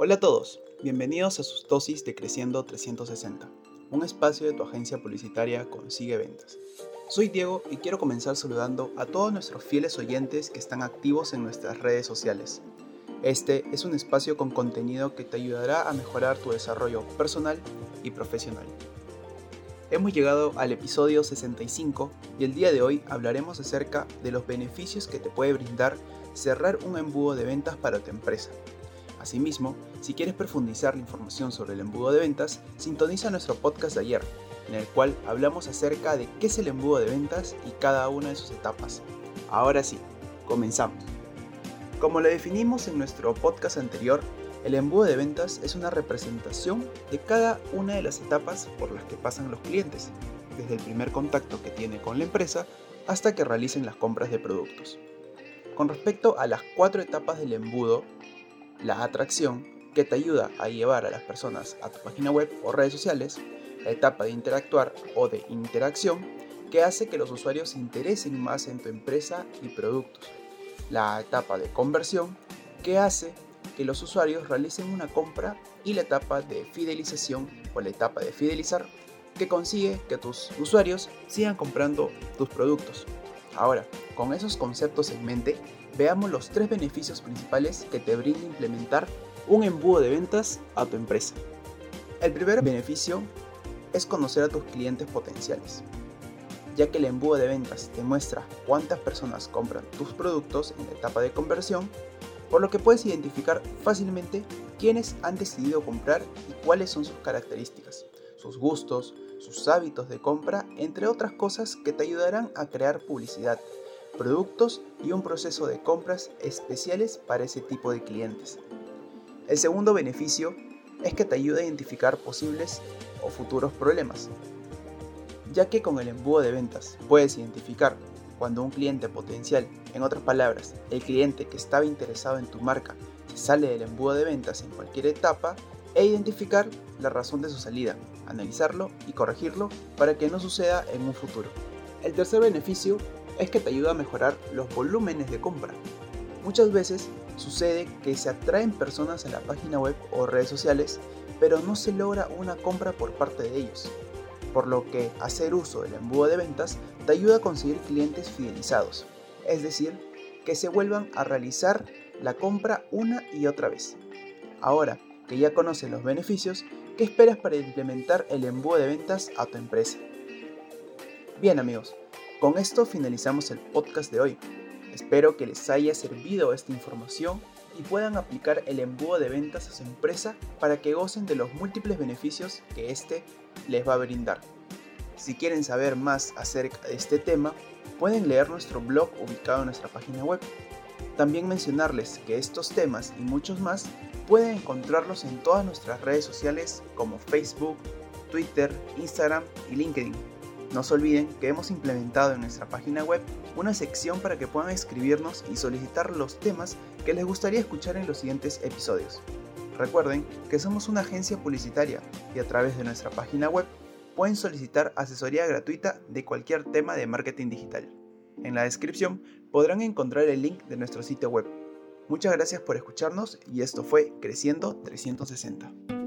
Hola a todos, bienvenidos a sus dosis de Creciendo 360, un espacio de tu agencia publicitaria Consigue Ventas. Soy Diego y quiero comenzar saludando a todos nuestros fieles oyentes que están activos en nuestras redes sociales. Este es un espacio con contenido que te ayudará a mejorar tu desarrollo personal y profesional. Hemos llegado al episodio 65 y el día de hoy hablaremos acerca de los beneficios que te puede brindar cerrar un embudo de ventas para tu empresa. Asimismo, si quieres profundizar la información sobre el embudo de ventas, sintoniza nuestro podcast de ayer, en el cual hablamos acerca de qué es el embudo de ventas y cada una de sus etapas. Ahora sí, comenzamos. Como lo definimos en nuestro podcast anterior, el embudo de ventas es una representación de cada una de las etapas por las que pasan los clientes, desde el primer contacto que tiene con la empresa hasta que realicen las compras de productos. Con respecto a las cuatro etapas del embudo, la atracción, que te ayuda a llevar a las personas a tu página web o redes sociales, la etapa de interactuar o de interacción, que hace que los usuarios se interesen más en tu empresa y productos, la etapa de conversión, que hace que los usuarios realicen una compra y la etapa de fidelización o la etapa de fidelizar, que consigue que tus usuarios sigan comprando tus productos. Ahora, con esos conceptos en mente, veamos los tres beneficios principales que te brinda implementar un embudo de ventas a tu empresa. El primer beneficio es conocer a tus clientes potenciales, ya que el embudo de ventas te muestra cuántas personas compran tus productos en la etapa de conversión, por lo que puedes identificar fácilmente quiénes han decidido comprar y cuáles son sus características, sus gustos, sus hábitos de compra, entre otras cosas que te ayudarán a crear publicidad productos y un proceso de compras especiales para ese tipo de clientes. El segundo beneficio es que te ayuda a identificar posibles o futuros problemas, ya que con el embudo de ventas puedes identificar cuando un cliente potencial, en otras palabras, el cliente que estaba interesado en tu marca, sale del embudo de ventas en cualquier etapa e identificar la razón de su salida, analizarlo y corregirlo para que no suceda en un futuro. El tercer beneficio es que te ayuda a mejorar los volúmenes de compra. Muchas veces sucede que se atraen personas a la página web o redes sociales, pero no se logra una compra por parte de ellos. Por lo que hacer uso del embudo de ventas te ayuda a conseguir clientes fidelizados, es decir, que se vuelvan a realizar la compra una y otra vez. Ahora que ya conoces los beneficios, ¿qué esperas para implementar el embudo de ventas a tu empresa? Bien amigos, con esto finalizamos el podcast de hoy. Espero que les haya servido esta información y puedan aplicar el embudo de ventas a su empresa para que gocen de los múltiples beneficios que este les va a brindar. Si quieren saber más acerca de este tema, pueden leer nuestro blog ubicado en nuestra página web. También mencionarles que estos temas y muchos más pueden encontrarlos en todas nuestras redes sociales como Facebook, Twitter, Instagram y LinkedIn. No se olviden que hemos implementado en nuestra página web una sección para que puedan escribirnos y solicitar los temas que les gustaría escuchar en los siguientes episodios. Recuerden que somos una agencia publicitaria y a través de nuestra página web pueden solicitar asesoría gratuita de cualquier tema de marketing digital. En la descripción podrán encontrar el link de nuestro sitio web. Muchas gracias por escucharnos y esto fue Creciendo 360.